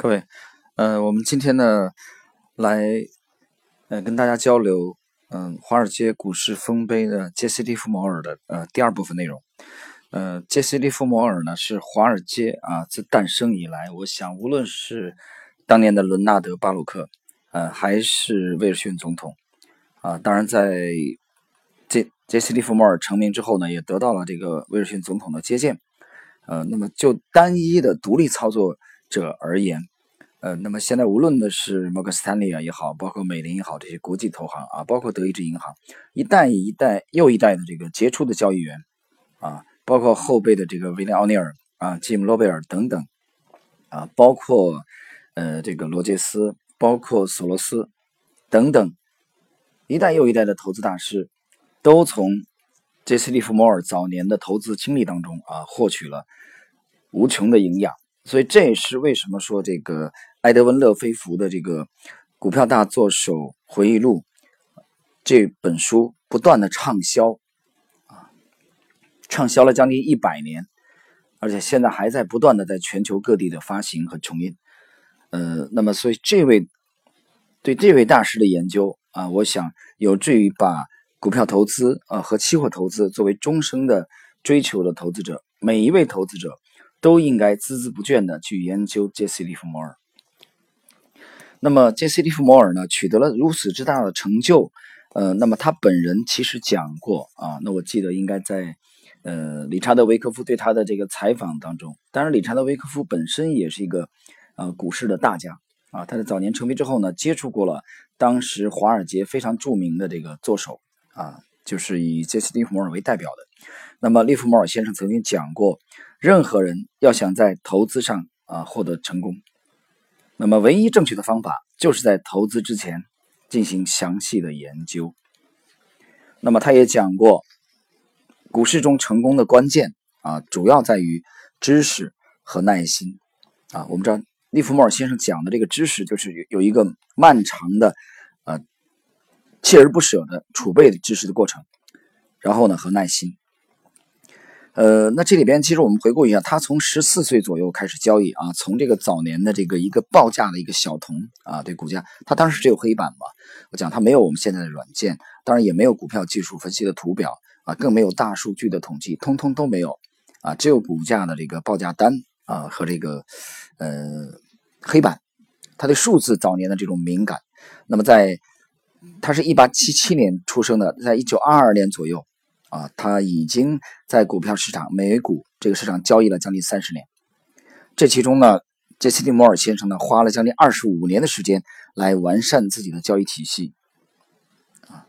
各位，呃，我们今天呢，来，呃，跟大家交流，嗯，华尔街股市丰碑的杰西·利弗摩尔的呃第二部分内容。呃，杰西·利弗摩尔呢是华尔街啊自诞生以来，我想无论是当年的伦纳德·巴鲁克，呃，还是威尔逊总统，啊，当然在杰杰西·利弗摩尔成名之后呢，也得到了这个威尔逊总统的接见。呃，那么就单一的独立操作。者而言，呃，那么现在无论的是摩根斯坦利啊也好，包括美林也好，这些国际投行啊，包括德意志银行，一代一代又一代的这个杰出的交易员啊，包括后辈的这个威廉奥尼尔啊、吉姆罗贝尔等等啊，包括呃这个罗杰斯，包括索罗斯等等，一代又一代的投资大师，都从杰西·利弗摩尔早年的投资经历当中啊，获取了无穷的营养。所以这也是为什么说这个埃德温·勒菲弗的这个《股票大作手回忆录》这本书不断的畅销，啊，畅销了将近一百年，而且现在还在不断的在全球各地的发行和重印。呃，那么所以这位对这位大师的研究啊，我想有助于把股票投资啊和期货投资作为终生的追求的投资者，每一位投资者。都应该孜孜不倦地去研究杰西·利弗摩尔。那么，杰西·利弗摩尔呢，取得了如此之大的成就，呃，那么他本人其实讲过啊，那我记得应该在呃理查德·维克夫对他的这个采访当中。当然，理查德·维克夫本身也是一个呃股市的大家啊，他在早年成名之后呢，接触过了当时华尔街非常著名的这个作手啊，就是以杰西·利弗摩尔为代表的。那么，利弗摩尔先生曾经讲过。任何人要想在投资上啊获得成功，那么唯一正确的方法就是在投资之前进行详细的研究。那么他也讲过，股市中成功的关键啊，主要在于知识和耐心啊。我们知道利弗莫尔先生讲的这个知识，就是有有一个漫长的呃锲而不舍的储备的知识的过程，然后呢和耐心。呃，那这里边其实我们回顾一下，他从十四岁左右开始交易啊，从这个早年的这个一个报价的一个小童啊，对股价，他当时只有黑板嘛，我讲他没有我们现在的软件，当然也没有股票技术分析的图表啊，更没有大数据的统计，通通都没有啊，只有股价的这个报价单啊和这个呃黑板，他对数字早年的这种敏感，那么在他是一八七七年出生的，在一九二二年左右。啊，他已经在股票市场、美股这个市场交易了将近三十年。这其中呢，杰西·蒂摩尔先生呢，花了将近二十五年的时间来完善自己的交易体系。啊，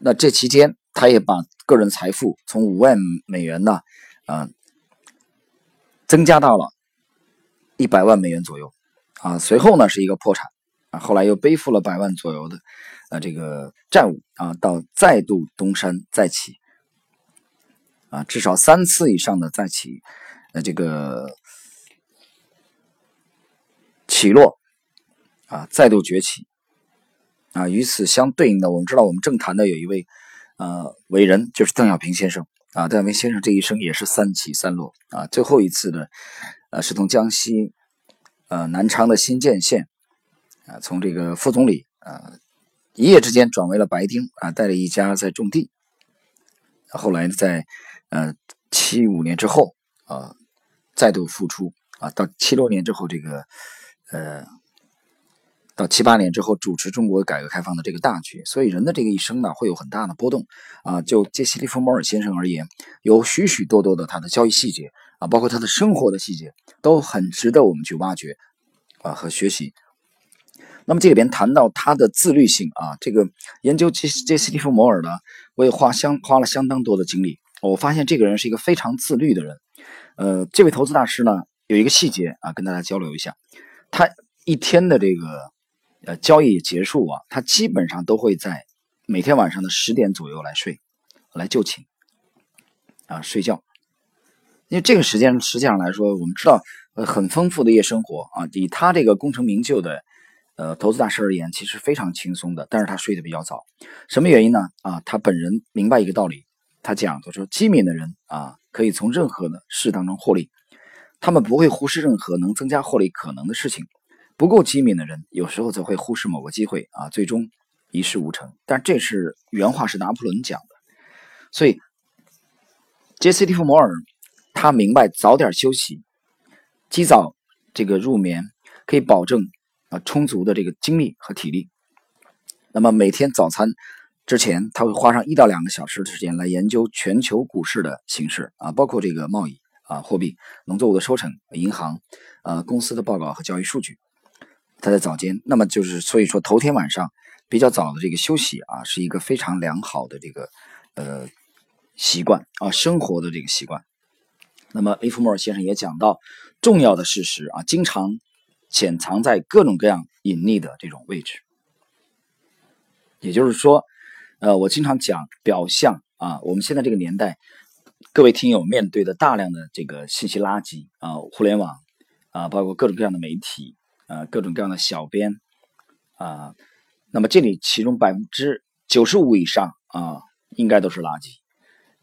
那这期间，他也把个人财富从五万美元呢，啊，增加到了一百万美元左右。啊，随后呢是一个破产，后来又背负了百万左右的。啊，这个债务啊，到再度东山再起，啊，至少三次以上的再起，呃，这个起落，啊，再度崛起，啊，与此相对应的，我们知道，我们政坛的有一位呃伟人，就是邓小平先生，啊，邓小平先生这一生也是三起三落，啊，最后一次的，呃，是从江西，呃，南昌的新建县，啊，从这个副总理，啊。一夜之间转为了白丁啊，带了一家在种地。后来，在呃七五年之后啊，再度复出啊，到七六年之后，这个呃到七八年之后，主持中国改革开放的这个大局。所以人的这个一生呢，会有很大的波动啊。就杰西·利弗摩尔先生而言，有许许多多的他的交易细节啊，包括他的生活的细节，都很值得我们去挖掘啊和学习。那么这里边谈到他的自律性啊，这个研究杰杰斯蒂夫摩尔呢，我也花相花了相当多的精力。我发现这个人是一个非常自律的人。呃，这位投资大师呢，有一个细节啊，跟大家交流一下。他一天的这个呃交易结束啊，他基本上都会在每天晚上的十点左右来睡，来就寝啊睡觉。因为这个时间实际上来说，我们知道呃很丰富的夜生活啊，以他这个功成名就的。呃，投资大师而言，其实非常轻松的，但是他睡得比较早，什么原因呢？啊，他本人明白一个道理，他讲，他说机敏的人啊，可以从任何的事当中获利，他们不会忽视任何能增加获利可能的事情。不够机敏的人，有时候则会忽视某个机会啊，最终一事无成。但这是原话是拿破仑讲的，所以杰西·蒂夫摩尔他明白早点休息，及早这个入眠，可以保证充足的这个精力和体力。那么每天早餐之前，他会花上一到两个小时的时间来研究全球股市的形势啊，包括这个贸易啊、货币、农作物的收成、银行、呃公司的报告和交易数据。他在早间，那么就是所以说头天晚上比较早的这个休息啊，是一个非常良好的这个呃习惯啊，生活的这个习惯。那么利弗莫尔先生也讲到重要的事实啊，经常潜藏在各种各样隐匿的这种位置。也就是说，呃，我经常讲表象啊，我们现在这个年代，各位听友面对的大量的这个信息垃圾啊，互联网啊，包括各种各样的媒体。啊，各种各样的小编啊，那么这里其中百分之九十五以上啊，应该都是垃圾。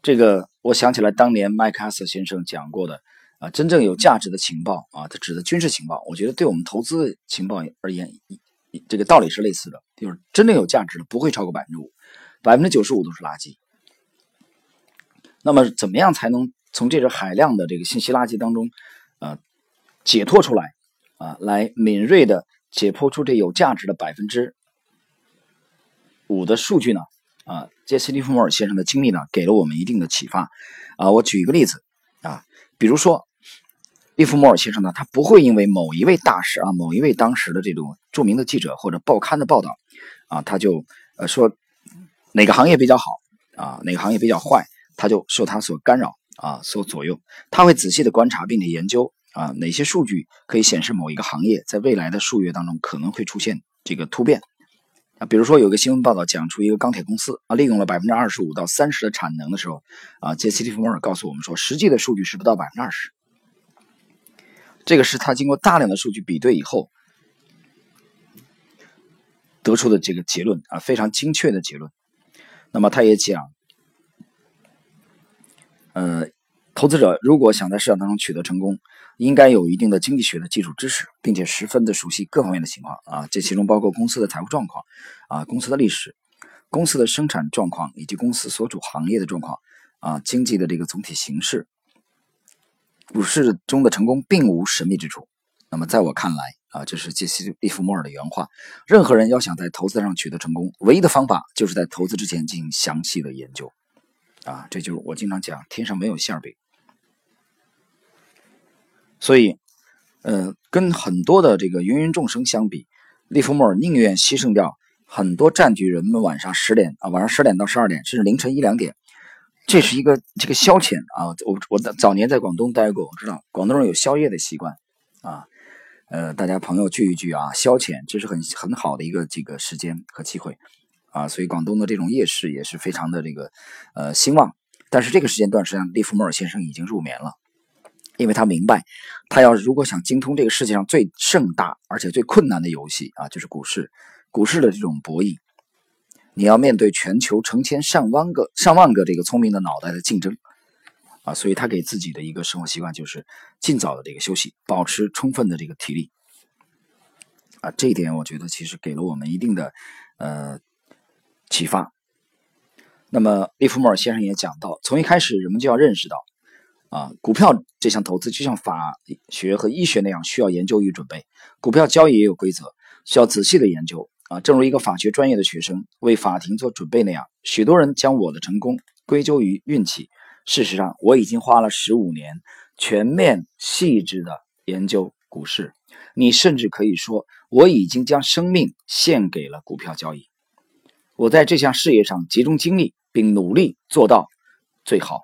这个我想起来，当年麦克阿瑟先生讲过的啊，真正有价值的情报啊，它指的军事情报。我觉得对我们投资情报而言，这个道理是类似的，就是真正有价值的不会超过百分之五，百分之九十五都是垃圾。那么，怎么样才能从这种海量的这个信息垃圾当中呃解脱出来？啊，来敏锐的解剖出这有价值的百分之五的数据呢？啊，杰西·利弗莫尔先生的经历呢，给了我们一定的启发。啊，我举一个例子啊，比如说利弗莫尔先生呢，他不会因为某一位大使啊，某一位当时的这种著名的记者或者报刊的报道啊，他就呃说哪个行业比较好啊，哪个行业比较坏，他就受他所干扰啊，所左右。他会仔细的观察并且研究。啊，哪些数据可以显示某一个行业在未来的数月当中可能会出现这个突变？比如说有个新闻报道讲出一个钢铁公司啊，利用了百分之二十五到三十的产能的时候，啊，杰西·利弗莫尔告诉我们说，实际的数据是不到百分之二十。这个是他经过大量的数据比对以后得出的这个结论啊，非常精确的结论。那么他也讲，呃。投资者如果想在市场当中取得成功，应该有一定的经济学的基础知识，并且十分的熟悉各方面的情况啊，这其中包括公司的财务状况啊，公司的历史、公司的生产状况以及公司所处行业的状况啊，经济的这个总体形势。股市中的成功并无神秘之处。那么在我看来啊，这是杰西·利弗莫尔的原话：任何人要想在投资上取得成功，唯一的方法就是在投资之前进行详细的研究啊，这就是我经常讲，天上没有馅饼。所以，呃，跟很多的这个芸芸众生相比，利弗莫尔宁愿牺牲掉很多占据人们晚上十点啊，晚上十点到十二点，甚至凌晨一两点，这是一个这个消遣啊。我我早年在广东待过，我知道广东人有宵夜的习惯啊。呃，大家朋友聚一聚啊，消遣，这是很很好的一个这个时间和机会啊。所以广东的这种夜市也是非常的这个呃兴旺。但是这个时间段实际上，利弗莫尔先生已经入眠了。因为他明白，他要如果想精通这个世界上最盛大而且最困难的游戏啊，就是股市，股市的这种博弈，你要面对全球成千上万个、上万个这个聪明的脑袋的竞争啊，所以他给自己的一个生活习惯就是尽早的这个休息，保持充分的这个体力啊，这一点我觉得其实给了我们一定的呃启发。那么利弗莫尔先生也讲到，从一开始人们就要认识到。啊，股票这项投资就像法学和医学那样，需要研究与准备。股票交易也有规则，需要仔细的研究。啊，正如一个法学专业的学生为法庭做准备那样，许多人将我的成功归咎于运气。事实上，我已经花了十五年全面细致的研究股市。你甚至可以说，我已经将生命献给了股票交易。我在这项事业上集中精力，并努力做到最好。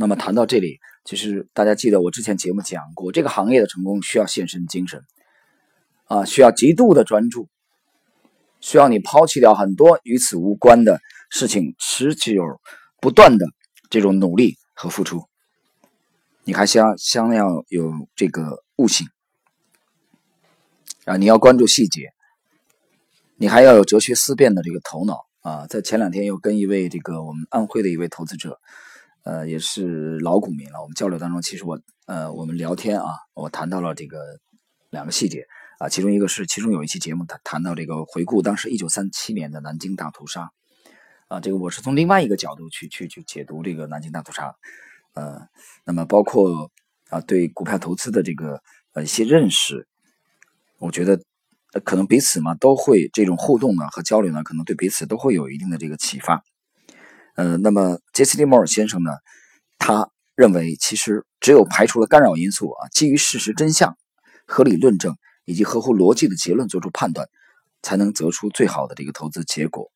那么谈到这里，其实大家记得我之前节目讲过，这个行业的成功需要献身精神，啊，需要极度的专注，需要你抛弃掉很多与此无关的事情，持久不断的这种努力和付出。你还想想要有这个悟性啊，你要关注细节，你还要有哲学思辨的这个头脑啊。在前两天又跟一位这个我们安徽的一位投资者。呃，也是老股民了。我们交流当中，其实我呃，我们聊天啊，我谈到了这个两个细节啊，其中一个是其中有一期节目，他谈到这个回顾当时一九三七年的南京大屠杀啊，这个我是从另外一个角度去去去解读这个南京大屠杀，呃，那么包括啊对股票投资的这个呃一些认识，我觉得。可能彼此嘛都会这种互动呢和交流呢，可能对彼此都会有一定的这个启发。呃，那么杰西·利摩尔先生呢，他认为其实只有排除了干扰因素啊，基于事实真相、合理论证以及合乎逻辑的结论做出判断，才能得出最好的这个投资结果。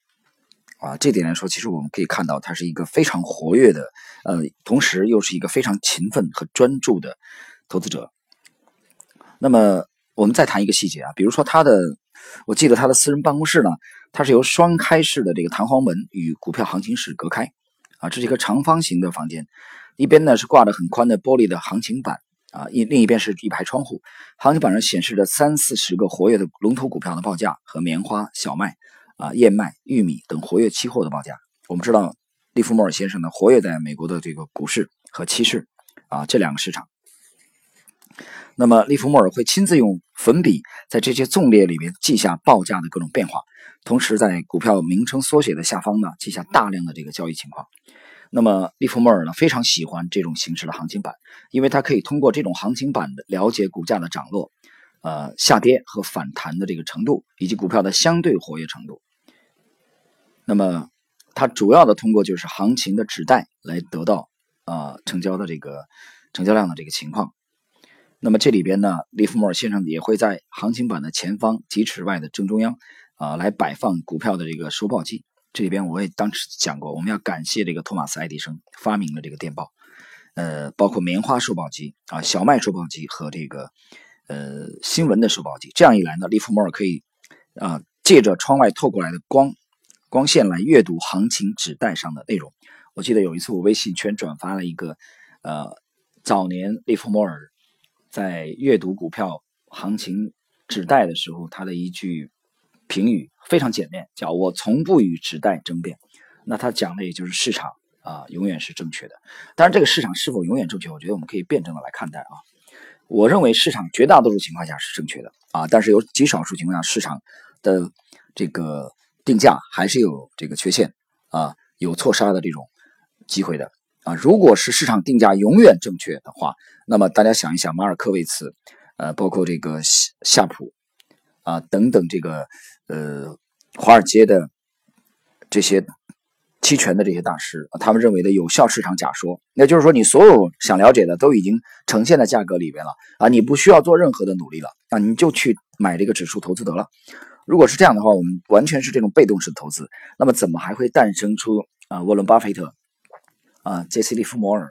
啊，这点来说，其实我们可以看到他是一个非常活跃的，呃，同时又是一个非常勤奋和专注的投资者。那么。我们再谈一个细节啊，比如说他的，我记得他的私人办公室呢，它是由双开式的这个弹簧门与股票行情室隔开，啊，这是一个长方形的房间，一边呢是挂着很宽的玻璃的行情板，啊，一另一边是一排窗户，行情板上显示着三四十个活跃的龙头股票的报价和棉花、小麦、啊燕麦、玉米等活跃期货的报价。我们知道利弗莫尔先生呢，活跃在美国的这个股市和期市，啊这两个市场。那么，利弗莫尔会亲自用粉笔在这些纵列里面记下报价的各种变化，同时在股票名称缩写的下方呢记下大量的这个交易情况。那么，利弗莫尔呢非常喜欢这种形式的行情板，因为他可以通过这种行情板的了解股价的涨落、呃下跌和反弹的这个程度，以及股票的相对活跃程度。那么，他主要的通过就是行情的指代来得到啊成交的这个成交量的这个情况。那么这里边呢，利弗莫尔先生也会在行情板的前方几尺外的正中央，啊，来摆放股票的这个收报机。这里边我也当时讲过，我们要感谢这个托马斯·爱迪生发明了这个电报，呃，包括棉花收报机啊、小麦收报机和这个呃新闻的收报机。这样一来呢，利弗莫尔可以啊借着窗外透过来的光光线来阅读行情纸带上的内容。我记得有一次我微信圈转发了一个呃早年利弗莫尔。在阅读股票行情纸带的时候，他的一句评语非常简练，叫我从不与纸带争辩。那他讲的也就是市场啊，永远是正确的。当然，这个市场是否永远正确，我觉得我们可以辩证的来看待啊。我认为市场绝大多数情况下是正确的啊，但是有极少数情况下市场的这个定价还是有这个缺陷啊，有错杀的这种机会的。啊，如果是市场定价永远正确的话，那么大家想一想，马尔科维茨，呃，包括这个夏夏普，啊等等，这个呃华尔街的这些期权的这些大师，他们认为的有效市场假说，那就是说，你所有想了解的都已经呈现在价格里边了啊，你不需要做任何的努力了啊，你就去买这个指数投资得了。如果是这样的话，我们完全是这种被动式投资，那么怎么还会诞生出啊沃伦巴菲特？啊，杰西·利弗摩尔，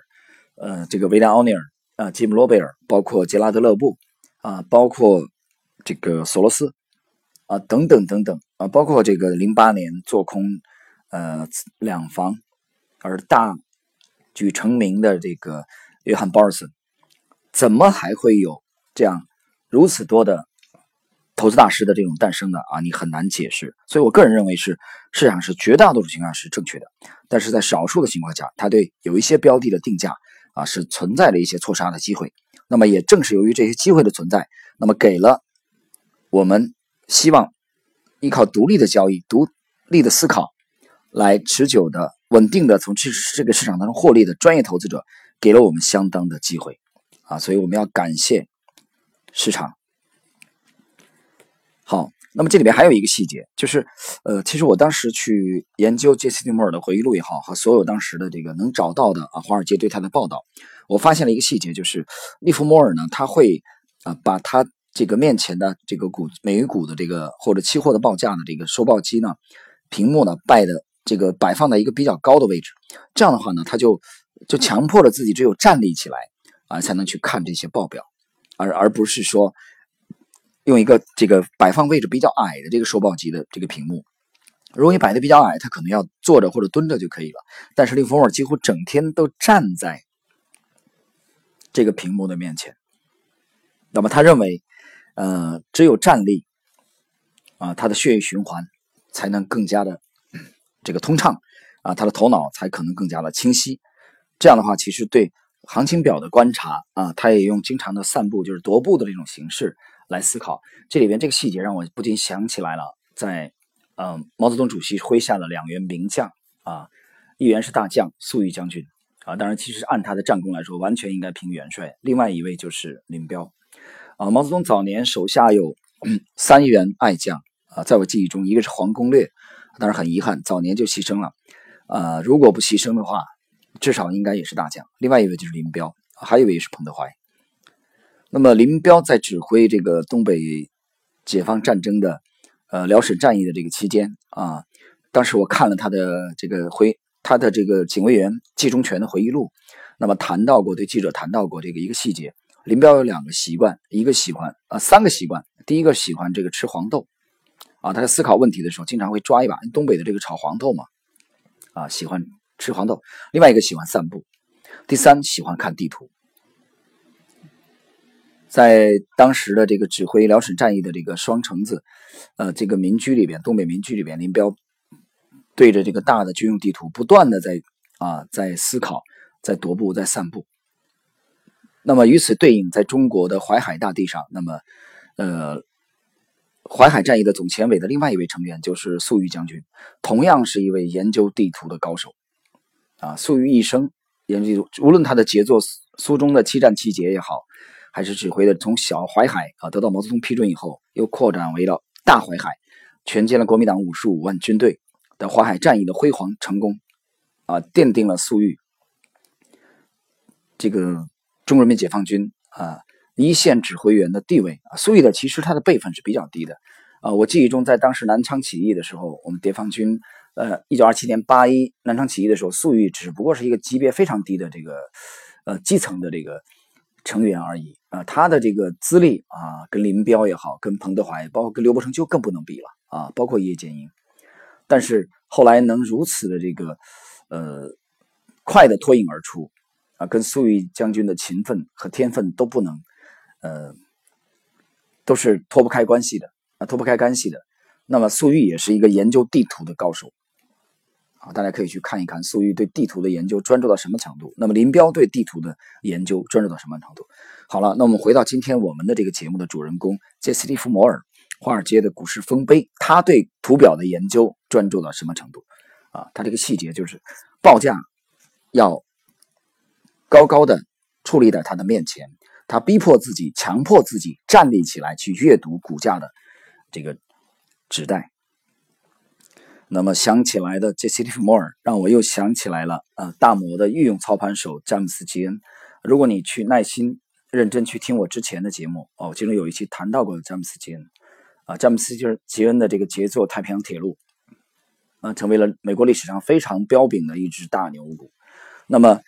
呃，这个维达·奥尼尔，啊，吉姆·罗贝尔，包括杰拉德·勒布，啊，包括这个索罗斯，啊，等等等等，啊，包括这个零八年做空，呃，两房而大举成名的这个约翰·鲍尔森，怎么还会有这样如此多的？投资大师的这种诞生呢，啊，你很难解释。所以我个人认为是市场是绝大多数情况下是正确的，但是在少数的情况下，它对有一些标的的定价啊是存在了一些错杀的机会。那么也正是由于这些机会的存在，那么给了我们希望依靠独立的交易、独立的思考来持久的、稳定的从这这个市场当中获利的专业投资者，给了我们相当的机会啊。所以我们要感谢市场。那么这里面还有一个细节，就是，呃，其实我当时去研究杰西·利摩尔的回忆录也好，和所有当时的这个能找到的啊，华尔街对他的报道，我发现了一个细节，就是利弗莫尔呢，他会啊，把他这个面前的这个股美股的这个或者期货的报价的这个收报机呢，屏幕呢摆的这个摆放在一个比较高的位置，这样的话呢，他就就强迫了自己只有站立起来啊，才能去看这些报表，而而不是说。用一个这个摆放位置比较矮的这个收报机的这个屏幕，如果你摆的比较矮，他可能要坐着或者蹲着就可以了。但是利弗莫尔几乎整天都站在这个屏幕的面前，那么他认为，呃，只有站立，啊，他的血液循环才能更加的这个通畅，啊，他的头脑才可能更加的清晰。这样的话，其实对行情表的观察啊，他也用经常的散步，就是踱步的这种形式来思考。这里边这个细节让我不禁想起来了，在嗯毛泽东主席麾下的两员名将啊，一员是大将粟裕将军啊，当然其实按他的战功来说，完全应该评元帅。另外一位就是林彪啊，毛泽东早年手下有 三员爱将啊，在我记忆中，一个是黄公略，当然很遗憾，早年就牺牲了。啊，如果不牺牲的话，至少应该也是大将。另外一位就是林彪，还有一位是彭德怀。那么林彪在指挥这个东北解放战争的呃辽沈战役的这个期间啊，当时我看了他的这个回他的这个警卫员季中全的回忆录，那么谈到过对记者谈到过这个一个细节，林彪有两个习惯，一个喜欢啊三个习惯，第一个喜欢这个吃黄豆啊，他在思考问题的时候经常会抓一把东北的这个炒黄豆嘛。啊，喜欢吃黄豆。另外一个喜欢散步，第三喜欢看地图。在当时的这个指挥辽沈战役的这个双城子，呃，这个民居里边，东北民居里边，林彪对着这个大的军用地图，不断的在啊，在思考，在踱步，在散步。那么与此对应，在中国的淮海大地上，那么呃。淮海战役的总前委的另外一位成员就是粟裕将军，同样是一位研究地图的高手。啊，粟裕一生研究，无论他的杰作《苏中的七战七捷》也好，还是指挥的从小淮海啊得到毛泽东批准以后，又扩展为了大淮海，全歼了国民党五十五万军队的淮海战役的辉煌成功，啊，奠定了粟裕这个中国人民解放军啊。一线指挥员的地位啊，粟裕的其实他的辈分是比较低的，啊，我记忆中在当时南昌起义的时候，我们解放军，呃，一九二七年八一南昌起义的时候，粟裕只不过是一个级别非常低的这个，呃，基层的这个成员而已啊，他的这个资历啊，跟林彪也好，跟彭德怀，包括跟刘伯承就更不能比了啊，包括叶剑英，但是后来能如此的这个，呃，快的脱颖而出啊，跟粟裕将军的勤奋和天分都不能。呃，都是脱不开关系的啊，脱不开干系的。那么粟裕也是一个研究地图的高手啊，大家可以去看一看粟裕对地图的研究专注到什么程度。那么林彪对地图的研究专注到什么程度？好了，那我们回到今天我们的这个节目的主人公杰斯蒂夫·摩尔，华尔街的股市丰碑，他对图表的研究专注到什么程度？啊，他这个细节就是报价要高高的矗立在他的面前。他逼迫自己，强迫自己站立起来去阅读股价的这个纸带。那么想起来的 J.C. F. Moore 让我又想起来了，呃，大摩的御用操盘手詹姆斯·吉恩。如果你去耐心认真去听我之前的节目，哦，其中有一期谈到过詹姆斯·吉恩。啊，詹姆斯就是吉恩的这个杰作《太平洋铁路》，啊，成为了美国历史上非常彪炳的一只大牛股。那么。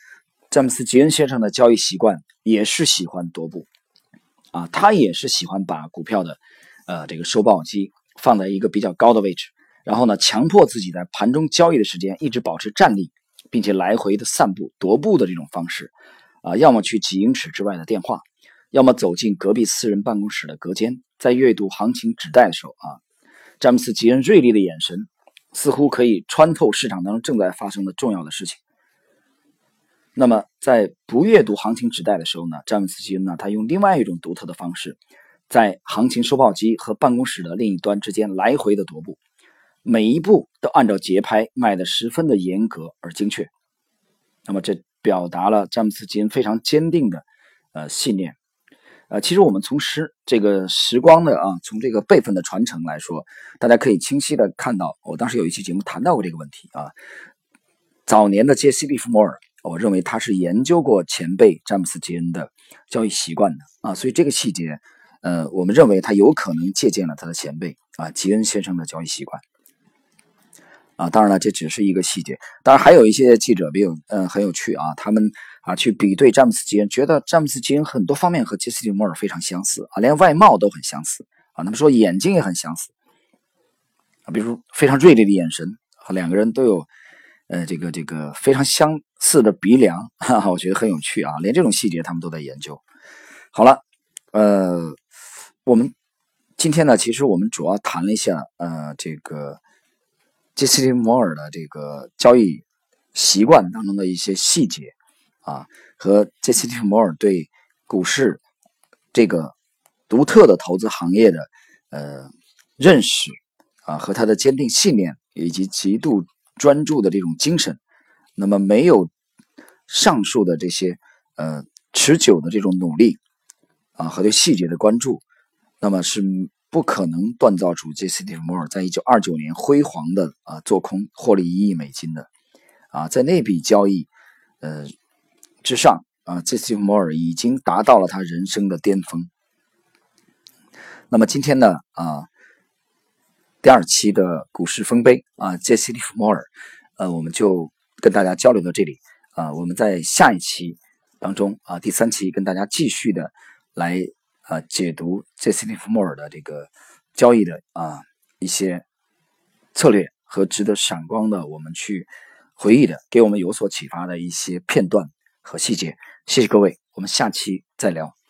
詹姆斯·吉恩先生的交易习惯也是喜欢踱步，啊，他也是喜欢把股票的，呃，这个收报机放在一个比较高的位置，然后呢，强迫自己在盘中交易的时间一直保持站立，并且来回的散步踱步的这种方式，啊，要么去几英尺之外的电话，要么走进隔壁私人办公室的隔间，在阅读行情纸带的时候啊，詹姆斯·吉恩锐利的眼神似乎可以穿透市场当中正在发生的重要的事情。那么，在不阅读行情纸带的时候呢，詹姆斯·基恩呢，他用另外一种独特的方式，在行情收报机和办公室的另一端之间来回的踱步，每一步都按照节拍迈得十分的严格而精确。那么，这表达了詹姆斯·基恩非常坚定的呃信念。呃，其实我们从时这个时光的啊，从这个辈分的传承来说，大家可以清晰的看到，我当时有一期节目谈到过这个问题啊，早年的杰西·利弗摩尔。我认为他是研究过前辈詹姆斯·吉恩的交易习惯的啊，所以这个细节，呃，我们认为他有可能借鉴了他的前辈啊吉恩先生的交易习惯啊。当然了，这只是一个细节。当然，还有一些记者比较嗯很有趣啊，他们啊去比对詹姆斯·吉恩，觉得詹姆斯·吉恩很多方面和杰斯·蒂摩尔非常相似啊，连外貌都很相似啊。他们说眼睛也很相似啊，比如非常锐利的眼神，和两个人都有呃这个这个非常相。似的鼻梁，哈哈，我觉得很有趣啊，连这种细节他们都在研究。好了，呃，我们今天呢，其实我们主要谈了一下，呃，这个杰西·摩尔的这个交易习惯当中的一些细节啊，和杰西·蒂夫摩尔对股市这个独特的投资行业的呃认识啊，和他的坚定信念以及极度专注的这种精神，那么没有上述的这些呃持久的这种努力啊和对细节的关注，那么是不可能锻造出杰西·蒂夫摩尔在一九二九年辉煌的啊做空获利一亿美金的啊，在那笔交易呃之上啊，杰西·蒂夫摩尔已经达到了他人生的巅峰。那么今天呢啊，第二期的股市丰碑啊，杰西·蒂夫摩尔，呃，我们就跟大家交流到这里啊，我们在下一期当中啊，第三期跟大家继续的来。啊，解读这 c t 夫莫尔的这个交易的啊一些策略和值得闪光的，我们去回忆的，给我们有所启发的一些片段和细节。谢谢各位，我们下期再聊。